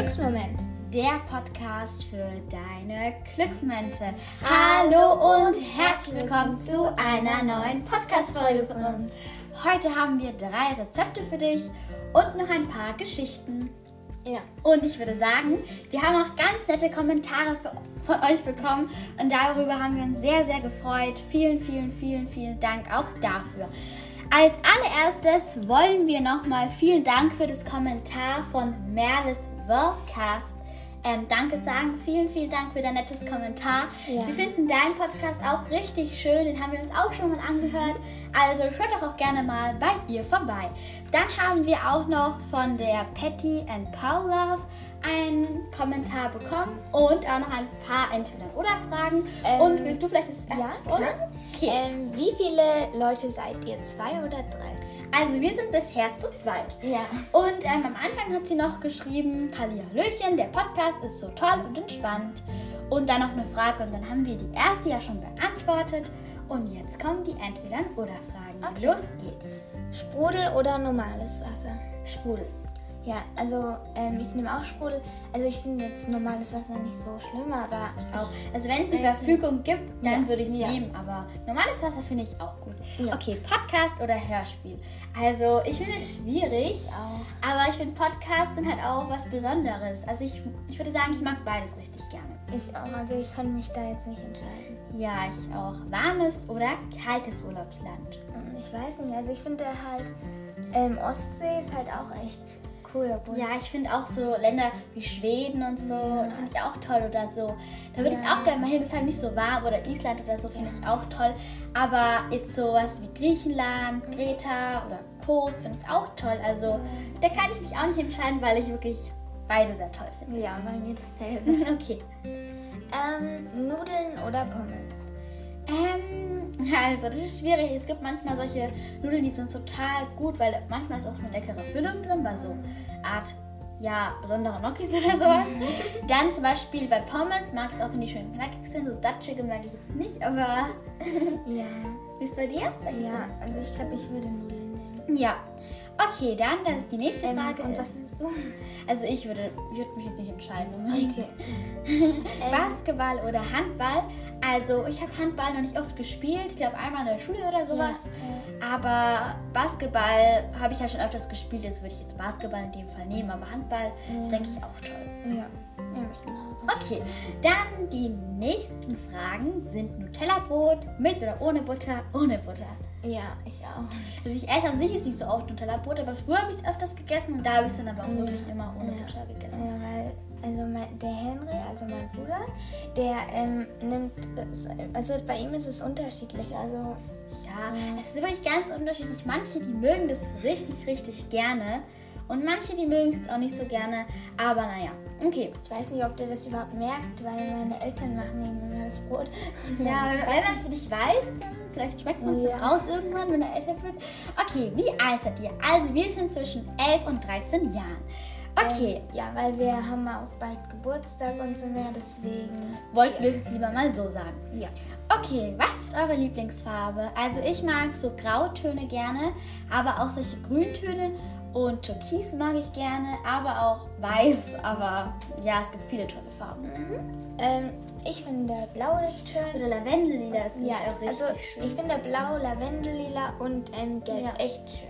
Glücksmoment. Der Podcast für deine Glücksmomente. Hallo und herzlich willkommen zu einer neuen Podcast-Folge von uns. Heute haben wir drei Rezepte für dich und noch ein paar Geschichten. Ja. Und ich würde sagen, wir haben auch ganz nette Kommentare für, von euch bekommen und darüber haben wir uns sehr, sehr gefreut. Vielen, vielen, vielen, vielen Dank auch dafür. Als allererstes wollen wir nochmal vielen Dank für das Kommentar von Merles Worldcast ähm, Danke sagen. Vielen, vielen Dank für dein nettes Kommentar. Ja. Wir finden deinen Podcast auch richtig schön. Den haben wir uns auch schon mal angehört. Also schaut doch auch gerne mal bei ihr vorbei. Dann haben wir auch noch von der Patty and Paul Love einen Kommentar bekommen und auch noch ein paar Entweder-Oder-Fragen. Ähm, und willst du vielleicht das erste ja, vorlesen? klar. Okay. Ähm, wie viele Leute seid ihr? Zwei oder drei? Also wir sind bisher zu zweit. Ja. Und ähm, am Anfang hat sie noch geschrieben, Hallihallöchen, der Podcast ist so toll und entspannt. Und dann noch eine Frage und dann haben wir die erste ja schon beantwortet. Und jetzt kommen die Entweder-Oder-Fragen. Okay. Los geht's. Sprudel oder normales Wasser? Sprudel. Ja, also ähm, ich nehme auch Sprudel. Also ich finde jetzt normales Wasser nicht so schlimm, aber Auch. Also wenn es die Verfügung gibt, dann Ja, würde ich es ja. nehmen. Aber normales Wasser finde ich auch gut. Ja. Okay, Podcast oder Hörspiel? Also ich finde es schwierig. auch. Aber ich finde Podcasts sind halt auch was Besonderes. Also ich, ich würde sagen, ich mag beides richtig gerne. Ich auch. Also ich konnte mich da jetzt nicht entscheiden. Ja, ich auch. Warmes oder kaltes Urlaubsland? Ich weiß nicht. Also ich finde halt ähm, Ostsee ist halt auch echt cool. Obwohl Ja, ich finde auch so Länder wie Schweden und so, Ja. das finde ich auch toll oder so. Da würde ich Ja. auch gerne mal hin, ist halt nicht so warm oder Island oder so, finde ich auch toll. Aber jetzt sowas wie Griechenland, Kreta oder Kos finde ich auch toll. Also da kann ich mich auch nicht entscheiden, weil ich wirklich beide sehr toll finde. ja, bei mir dasselbe. Okay. ähm, Nudeln oder Pommes? Ähm, also, das ist schwierig. Es gibt manchmal solche Nudeln, die sind total gut, weil manchmal ist auch so eine leckere Füllung drin, bei so Art, ja, besondere Gnocchis oder sowas. Dann zum Beispiel bei Pommes mag ich es auch, wenn die schön knackig sind. So datschige mag ich jetzt nicht, aber Ja. wie ist bei dir? Welches Ja, also ich glaube, ich würde Nudeln nehmen. Ja. Okay, dann das, die nächste Ähm, Frage und ist, was nimmst du? also ich würde, würde mich jetzt nicht entscheiden. unbedingt. Okay. Basketball oder Handball. Also ich habe Handball noch nicht oft gespielt. Ich glaube einmal in der Schule oder sowas. Aber Basketball habe ich ja schon öfters gespielt. Jetzt würde ich jetzt Basketball in dem Fall nehmen. Aber Handball Ja. ist, denke ich, auch toll. Ja, ich genauso. Okay, dann die nächsten Fragen sind Nutella-Brot mit oder ohne Butter? Ohne Butter. Ja, ich auch. Also ich esse an sich jetzt nicht so oft Nutella-Brot, aber früher habe ich es öfters gegessen und da habe ich es dann aber auch Ja. wirklich immer ohne Ja. Butter gegessen. Ja, weil also mein, der Henry, also mein Bruder, der ähm, nimmt, also bei ihm ist es unterschiedlich. Also Ja, es ist wirklich ganz unterschiedlich. Manche, die mögen das richtig, richtig gerne. Und manche, die mögen es jetzt auch nicht so gerne. Aber naja, okay. ich weiß nicht, ob der das überhaupt merkt, weil meine Eltern machen ihm immer das Brot. Ja, wenn, wenn man es für dich weiß, dann vielleicht schmeckt man es Ja. raus irgendwann, wenn er älter wird. Okay, wie alt seid ihr? Also wir sind zwischen 11 und 13 Jahren. Okay, Ähm, ja, weil wir haben auch bald Geburtstag und so mehr, deswegen. wollten wir es jetzt lieber mal so sagen. Ja. Okay, was ist eure Lieblingsfarbe? Also ich mag so Grautöne gerne, aber auch solche Grüntöne und Türkis mag ich gerne, aber auch Weiß. Aber ja, es gibt viele tolle Farben. Ähm, ich finde Blau recht schön. Oder Lavendellila ist Ja, auch richtig also schön. ich finde Blau, Lavendellila und ähm, Gelb Ja. echt schön.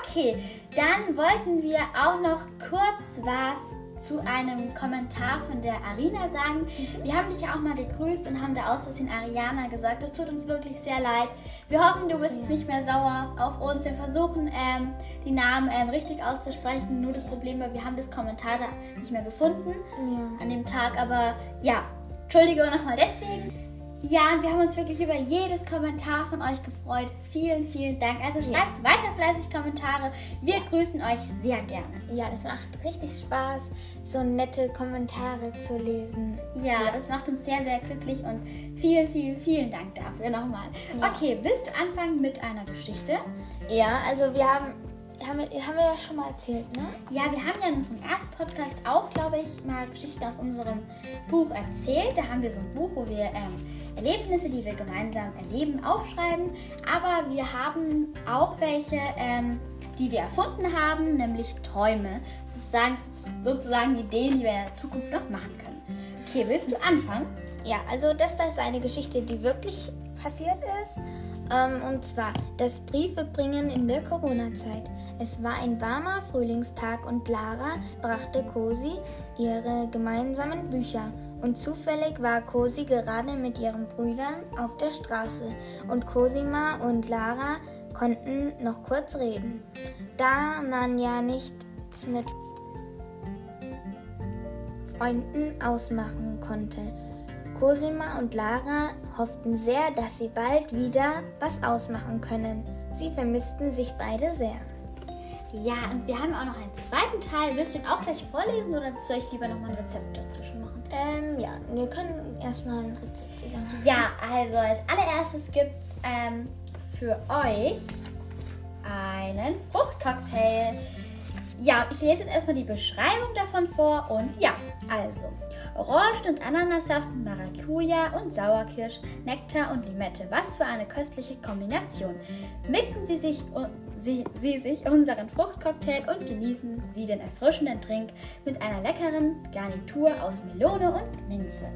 Okay, dann wollten wir auch noch kurz was zu einem Kommentar von der Arina sagen. Wir haben dich ja auch mal gegrüßt und haben da aus Versehen Ariana gesagt. Das tut uns wirklich sehr leid. Wir hoffen, du bist jetzt nicht mehr sauer auf uns. Wir versuchen, ähm, die Namen ähm, richtig auszusprechen. Nur das Problem war, wir haben das Kommentar da nicht mehr gefunden Ja. an dem Tag. Aber ja, Entschuldigung nochmal deswegen. Ja, und wir haben uns wirklich über jedes Kommentar von euch gefreut. Vielen, vielen Dank. Also schreibt weiter fleißig Kommentare. Wir grüßen euch sehr gerne. Ja, das macht richtig Spaß, so nette Kommentare zu lesen. Ja, das macht uns sehr, sehr glücklich und vielen, vielen, vielen Dank dafür nochmal. Ja. Okay, willst du anfangen mit einer Geschichte? Ja, also wir haben, haben, wir, haben wir ja schon mal erzählt, ne? Ja, wir haben ja in unserem ersten Podcast auch, glaube ich, mal Geschichten aus unserem Buch erzählt. Da haben wir so ein Buch, wo wir ähm, Erlebnisse, die wir gemeinsam erleben, aufschreiben. Aber wir haben auch welche ähm, die wir erfunden haben, nämlich Träume. Sozusagen, sozusagen Ideen, die wir in der Zukunft noch machen können. Okay, willst du anfangen? Ja, also das da ist eine Geschichte, die wirklich passiert ist. Ähm, und zwar das Briefebringen in der Corona-Zeit. Es war ein warmer Frühlingstag und Lara brachte Cosi ihre gemeinsamen Bücher. Und zufällig war Cosi gerade mit ihren Brüdern auf der Straße und Cosima und Lara konnten noch kurz reden. Da Nanja nichts mit Freunden ausmachen konnte. Cosima und Lara hofften sehr, dass sie bald wieder was ausmachen können. Sie vermissten sich beide sehr. Ja, und wir haben auch noch einen zweiten Teil. Willst du ihn auch gleich vorlesen oder soll ich lieber nochmal ein Rezept dazwischen machen? Ähm, ja, wir können erstmal ein Rezept wieder machen. Ja, also als allererstes gibt es ähm, für euch einen Fruchtcocktail. Ja, ich lese jetzt erstmal die Beschreibung davon vor und ja, also Orangen- und Ananassaft, Maracuja und Sauerkirsch, Nektar und Limette. Was für eine köstliche Kombination. Mixen Sie sich, Sie, Sie sich unseren Fruchtcocktail und genießen Sie den erfrischenden Drink mit einer leckeren Garnitur aus Melone und Minze.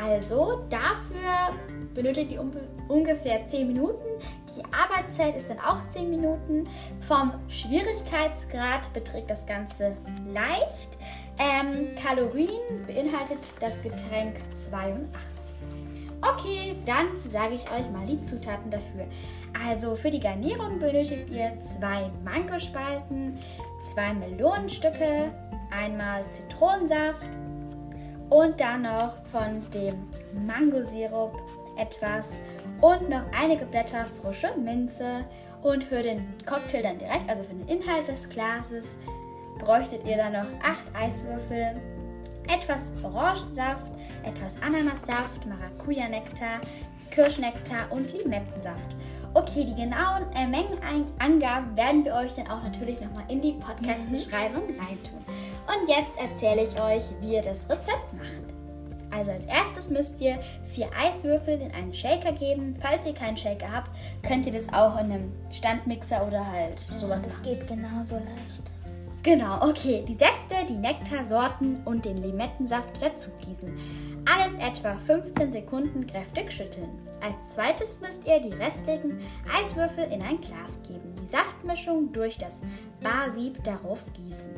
Also dafür benötigt ihr ungefähr 10 Minuten. Die Arbeitszeit ist dann auch 10 Minuten. Vom Schwierigkeitsgrad beträgt das Ganze leicht. Ähm, Kalorien beinhaltet das Getränk 82. Okay, dann sage ich euch mal die Zutaten dafür. Also für die Garnierung benötigt ihr zwei Mangospalten, zwei Melonenstücke, einmal Zitronensaft und dann noch von dem Mangosirup etwas und noch einige Blätter frische Minze. Und für den Cocktail dann direkt, also für den Inhalt des Glases, bräuchtet ihr dann noch 8 Eiswürfel, etwas Orangensaft, etwas Ananassaft, Maracuja-Nektar, Kirschnektar und Limettensaft. Okay, die genauen äh, Mengenangaben werden wir euch dann auch natürlich nochmal in die Podcast-Beschreibung reintun. Und jetzt erzähle ich euch, wie ihr das Rezept macht. Also als erstes müsst ihr vier Eiswürfel in einen Shaker geben. Falls ihr keinen Shaker habt, könnt ihr das auch in einem Standmixer oder halt sowas. Das geht genauso leicht. Genau, okay. Die Säfte, die Nektarsorten und den Limettensaft dazu gießen. Alles etwa 15 Sekunden kräftig schütteln. Als zweites müsst ihr die restlichen Eiswürfel in ein Glas geben. Die Saftmischung durch das Barsieb darauf gießen.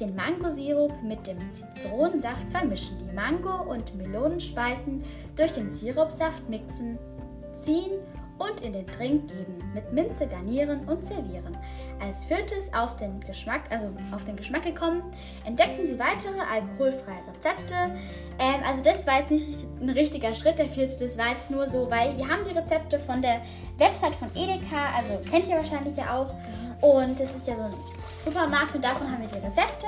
Den Mangosirup mit dem Zitronensaft vermischen. Die Mango- und Melonenspalten durch den Sirupsaft mixen, ziehen und in den Drink geben, mit Minze garnieren und servieren. Als viertes auf den Geschmack, also auf den Geschmack gekommen, entdeckten sie weitere alkoholfreie Rezepte. Ähm, also das war jetzt nicht ein richtiger Schritt, der vierte, das war jetzt nur so, weil wir haben die Rezepte von der Website von Edeka, also kennt ihr wahrscheinlich ja auch. Und das ist ja so ein Supermarkt und davon haben wir die Rezepte.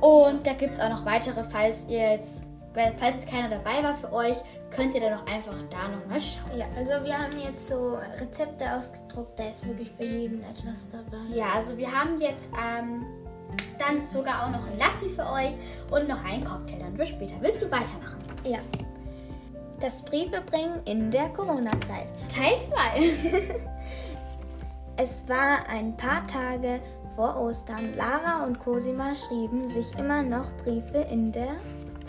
Und da gibt es auch noch weitere, falls ihr jetzt weil falls keiner dabei war für euch, könnt ihr dann auch einfach da nochmal schauen. Ja, also wir haben jetzt so Rezepte ausgedruckt, da ist wirklich für jeden etwas dabei. Ja, also wir haben jetzt ähm, dann sogar auch noch ein Lassi für euch und noch einen Cocktail dann für später. Willst du weitermachen? Ja. Das Briefebringen in der Corona-Zeit. Teil 2. es war ein paar Tage vor Ostern. Lara und Cosima schrieben sich immer noch Briefe in der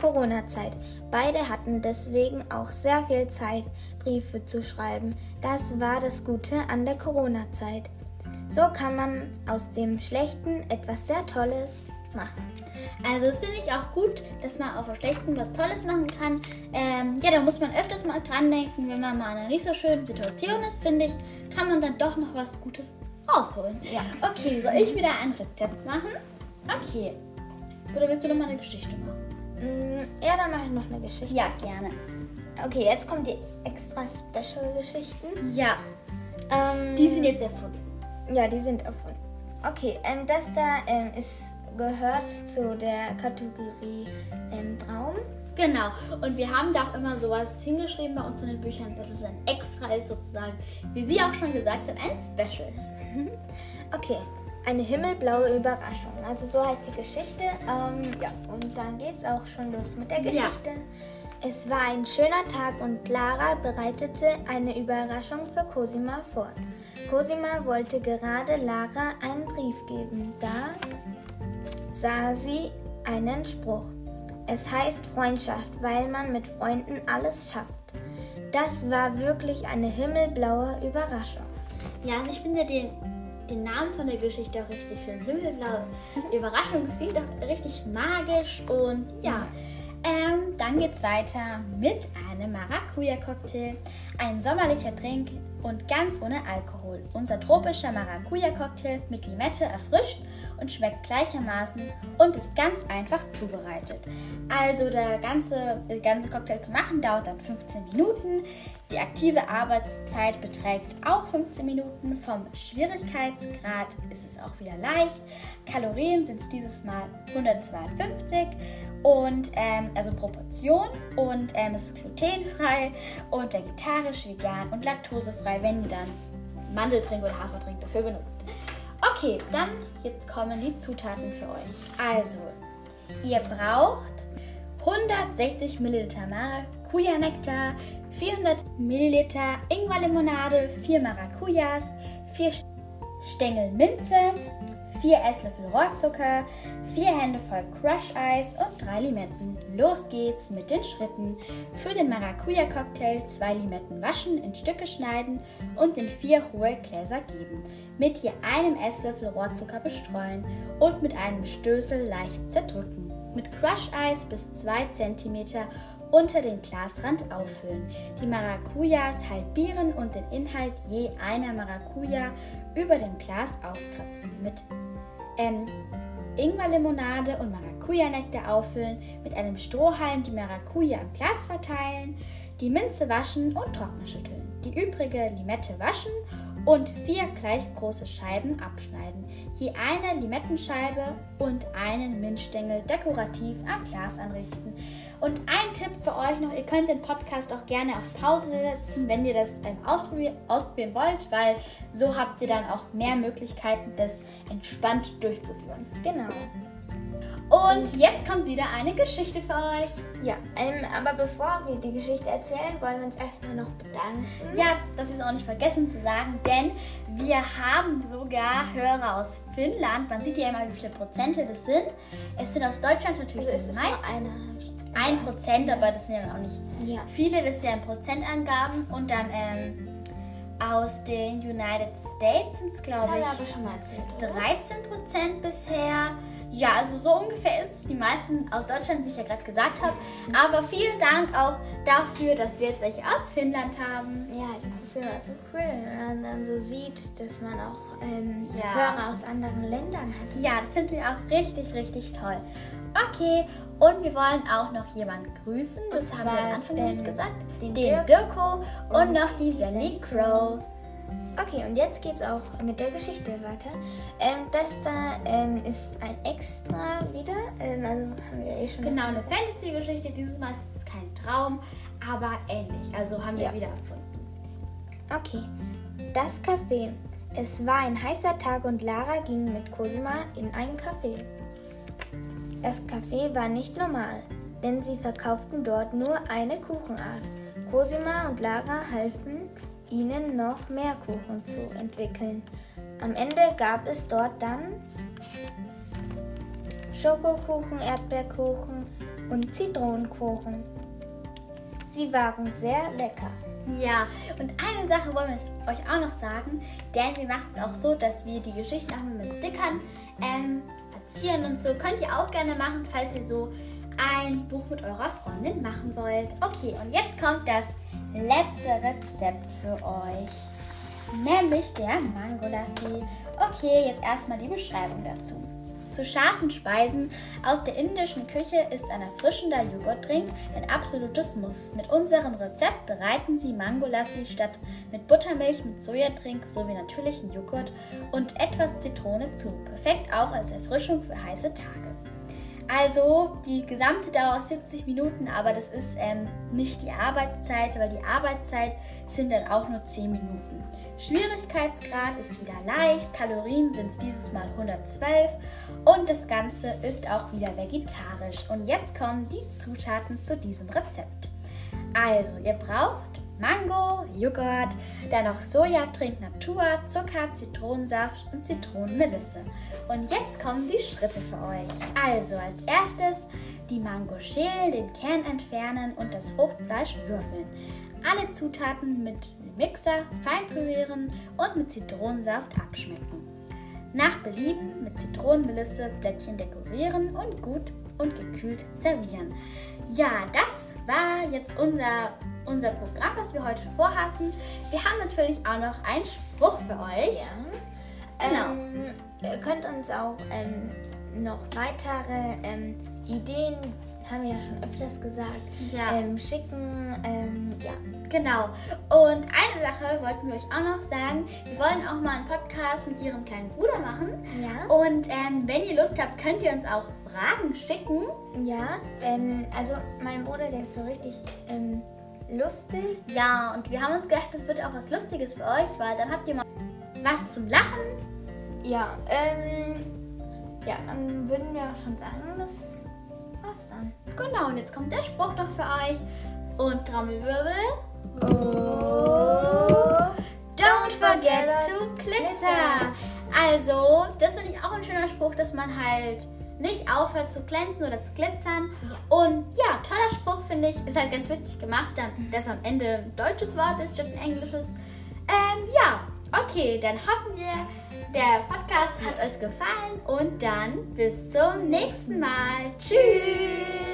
Corona-Zeit. Beide hatten deswegen auch sehr viel Zeit, Briefe zu schreiben. Das war das Gute an der Corona-Zeit. So kann man aus dem Schlechten etwas sehr Tolles machen. Also das finde ich auch gut, dass man auf dem Schlechten was Tolles machen kann. Ähm, ja, da muss man öfters mal dran denken, wenn man mal in einer nicht so schönen Situation ist, finde ich, kann man dann doch noch was Gutes rausholen. Ja. Okay, soll ich wieder ein Rezept machen? Okay. Oder willst du noch mal eine Geschichte machen? Mm, ja, dann mache ich noch eine Geschichte. Ja, gerne. Okay, jetzt kommen die extra Special-Geschichten. Ja. Ähm, die sind jetzt erfunden. Ja, die sind erfunden. Okay, ähm, das da ähm, ist, gehört zu der Kategorie ähm, Traum. Genau. Und wir haben da auch immer sowas hingeschrieben bei uns in den Büchern, dass es ein extra ist sozusagen. Wie sie auch schon gesagt hat, ein Special. okay. Eine himmelblaue Überraschung. Also so heißt die Geschichte. Ähm, ja, und dann geht's auch schon los mit der Geschichte. Ja. Es war ein schöner Tag und Clara bereitete eine Überraschung für Cosima vor. Cosima wollte gerade Lara einen Brief geben. Da sah sie einen Spruch. Es heißt Freundschaft, weil man mit Freunden alles schafft. Das war wirklich eine himmelblaue Überraschung. Ja, also ich finde den, den Namen von der Geschichte auch richtig schön. Himmelblaue Überraschung. Es klingt auch richtig magisch und ja. Ähm, dann geht's weiter mit einem Maracuja-Cocktail. Ein sommerlicher Trink und ganz ohne Alkohol. Unser tropischer Maracuja-Cocktail mit Limette erfrischt und schmeckt gleichermaßen und ist ganz einfach zubereitet. Also der ganze, der ganze Cocktail zu machen dauert dann 15 Minuten. Die aktive Arbeitszeit beträgt auch 15 Minuten. Vom Schwierigkeitsgrad ist es auch wieder leicht. Kalorien sind es dieses Mal 152 und ähm, also Proportion und ähm, es ist glutenfrei und vegetarisch, vegan und laktosefrei, wenn ihr dann Mandeltrink oder Hafertrink dafür benutzt. Okay, dann jetzt kommen die Zutaten für euch. Also, ihr braucht 160 ml Maracuja-Nektar, 400 ml Ingwerlimonade, 4 Maracujas, 4 Stängel Minze, 4 Esslöffel Rohrzucker, 4 Hände voll Crush-Eis und 3 Limetten. Los geht's mit den Schritten. Für den Maracuja-Cocktail 2 Limetten waschen, in Stücke schneiden und in 4 hohe Gläser geben. Mit je einem Esslöffel Rohrzucker bestreuen und mit einem Stößel leicht zerdrücken. Mit Crush-Eis bis 2 cm unter den Glasrand auffüllen. Die Maracujas halbieren und den Inhalt je einer Maracuja über dem Glas auskratzen. Mit ähm, Ingwerlimonade und Maracuja-Nektar auffüllen, mit einem Strohhalm die Maracuja im Glas verteilen, die Minze waschen und trocken schütteln. Die übrige Limette waschen und vier gleich große Scheiben abschneiden. Je eine Limettenscheibe und einen Minzstängel dekorativ am Glas anrichten. Und ein Tipp für euch noch, ihr könnt den Podcast auch gerne auf Pause setzen, wenn ihr das ähm, ausprobieren, ausprobieren wollt, weil so habt ihr dann auch mehr Möglichkeiten, das entspannt durchzuführen. Genau. Und jetzt kommt wieder eine Geschichte für euch. Ja, ähm, aber bevor wir die Geschichte erzählen, wollen wir uns erstmal noch bedanken. Ja, dass wir es auch nicht vergessen zu sagen, denn wir haben sogar Hörer aus Finnland. Man sieht ja immer, wie viele Prozente das sind. Es sind aus Deutschland natürlich Also die ist meisten. Ein Prozent, aber das sind ja auch nicht Ja. viele, das sind ja Prozentangaben. Und dann ähm, aus den United States sind es, Das glaube ich, aber schon mal erzählt. Oder? 13 Prozent bisher. Ja, also so ungefähr ist es. Die meisten aus Deutschland, wie ich ja gerade gesagt habe. Aber vielen Dank auch dafür, dass wir jetzt welche aus Finnland haben. Ja, das ist immer so cool, wenn man dann so sieht, dass man auch ähm, Ja. Hörer aus anderen Ländern hat. Ja, das finden wir auch richtig, richtig toll. Okay, und wir wollen auch noch jemanden grüßen. Das haben wir am Anfang den- nicht gesagt. den Den, Dirk Dirko und, und noch die Sandy Crow. Okay, und jetzt geht's auch mit der Geschichte weiter. Ähm, das da ähm, ist ein Extra wieder. Ähm, also haben wir eh schon. Genau, eine Fantasy-Geschichte. Dieses Mal ist es kein Traum, aber ähnlich. Also haben wir Ja. wieder erfunden. Okay, das Café. Es war ein heißer Tag und Lara ging mit Cosima in ein Café. Das Café war nicht normal, denn sie verkauften dort nur eine Kuchenart. Cosima und Lara halfen ihnen noch mehr Kuchen zu entwickeln. Am Ende gab es dort dann Schokokuchen, Erdbeerkuchen und Zitronenkuchen. Sie waren sehr lecker. Ja, und eine Sache wollen wir euch auch noch sagen, denn wir machen es auch so, dass wir die Geschichten auch mit Stickern ähm, verzieren und so. Könnt ihr auch gerne machen, falls ihr so ein Buch mit eurer Freundin machen wollt. Okay, und jetzt kommt das letzte Rezept für euch, nämlich der Mangolassi. Okay, jetzt erstmal die Beschreibung dazu. Zu scharfen Speisen aus der indischen Küche ist ein erfrischender Joghurtdrink ein absolutes Muss. Mit unserem Rezept bereiten Sie Mangolassi statt mit Buttermilch mit Sojatrink sowie natürlichen Joghurt und etwas Zitrone zu. Perfekt auch als Erfrischung für heiße Tage. Also die gesamte Dauer ist 70 Minuten, aber das ist ähm, nicht die Arbeitszeit, weil die Arbeitszeit sind dann auch nur 10 Minuten. Schwierigkeitsgrad ist wieder leicht, Kalorien sind es dieses Mal 112 und das Ganze ist auch wieder vegetarisch. Und jetzt kommen die Zutaten zu diesem Rezept. Also, ihr braucht Mango, Joghurt, dann noch Sojatrink Natur, Zucker, Zitronensaft und Zitronenmelisse. Und jetzt kommen die Schritte für euch. Also als erstes die Mango schälen, den Kern entfernen und das Fruchtfleisch würfeln. Alle Zutaten mit Mixer fein pürieren und mit Zitronensaft abschmecken. Nach Belieben mit Zitronenmelisse Blättchen dekorieren und gut und gekühlt servieren. Ja, das war jetzt unser, unser Programm, was wir heute vorhatten. Wir haben natürlich auch noch einen Spruch für euch. Ja. Genau. Ähm, ihr könnt uns auch ähm, noch weitere ähm, Ideen, haben wir ja schon öfters gesagt, Ja. ähm, schicken. Ähm, ja. Genau. Und eine Sache wollten wir euch auch noch sagen. Wir wollen auch mal einen Podcast mit ihrem kleinen Bruder machen. Ja. Und ähm, wenn ihr Lust habt, könnt ihr uns auch Fragen schicken. Ja, ähm, also mein Bruder, der ist so richtig ähm, lustig. Ja, und wir haben uns gedacht, das wird auch was Lustiges für euch, weil dann habt ihr mal was zum Lachen. Ja, ähm, ja, dann würden wir auch schon sagen, das war's dann. Genau, und jetzt kommt der Spruch noch für euch. Und Trommelwirbel. Oh. Don't forget to glitzer. Also, das finde ich auch ein schöner Spruch, dass man halt nicht aufhört zu glänzen oder zu glitzern. Und ja, toller Spruch finde ich. Ist halt ganz witzig gemacht, dann, dass am Ende ein deutsches Wort ist statt ein englisches. Ähm, ja, okay, dann hoffen wir, der Podcast hat euch gefallen und dann bis zum nächsten Mal. Tschüss!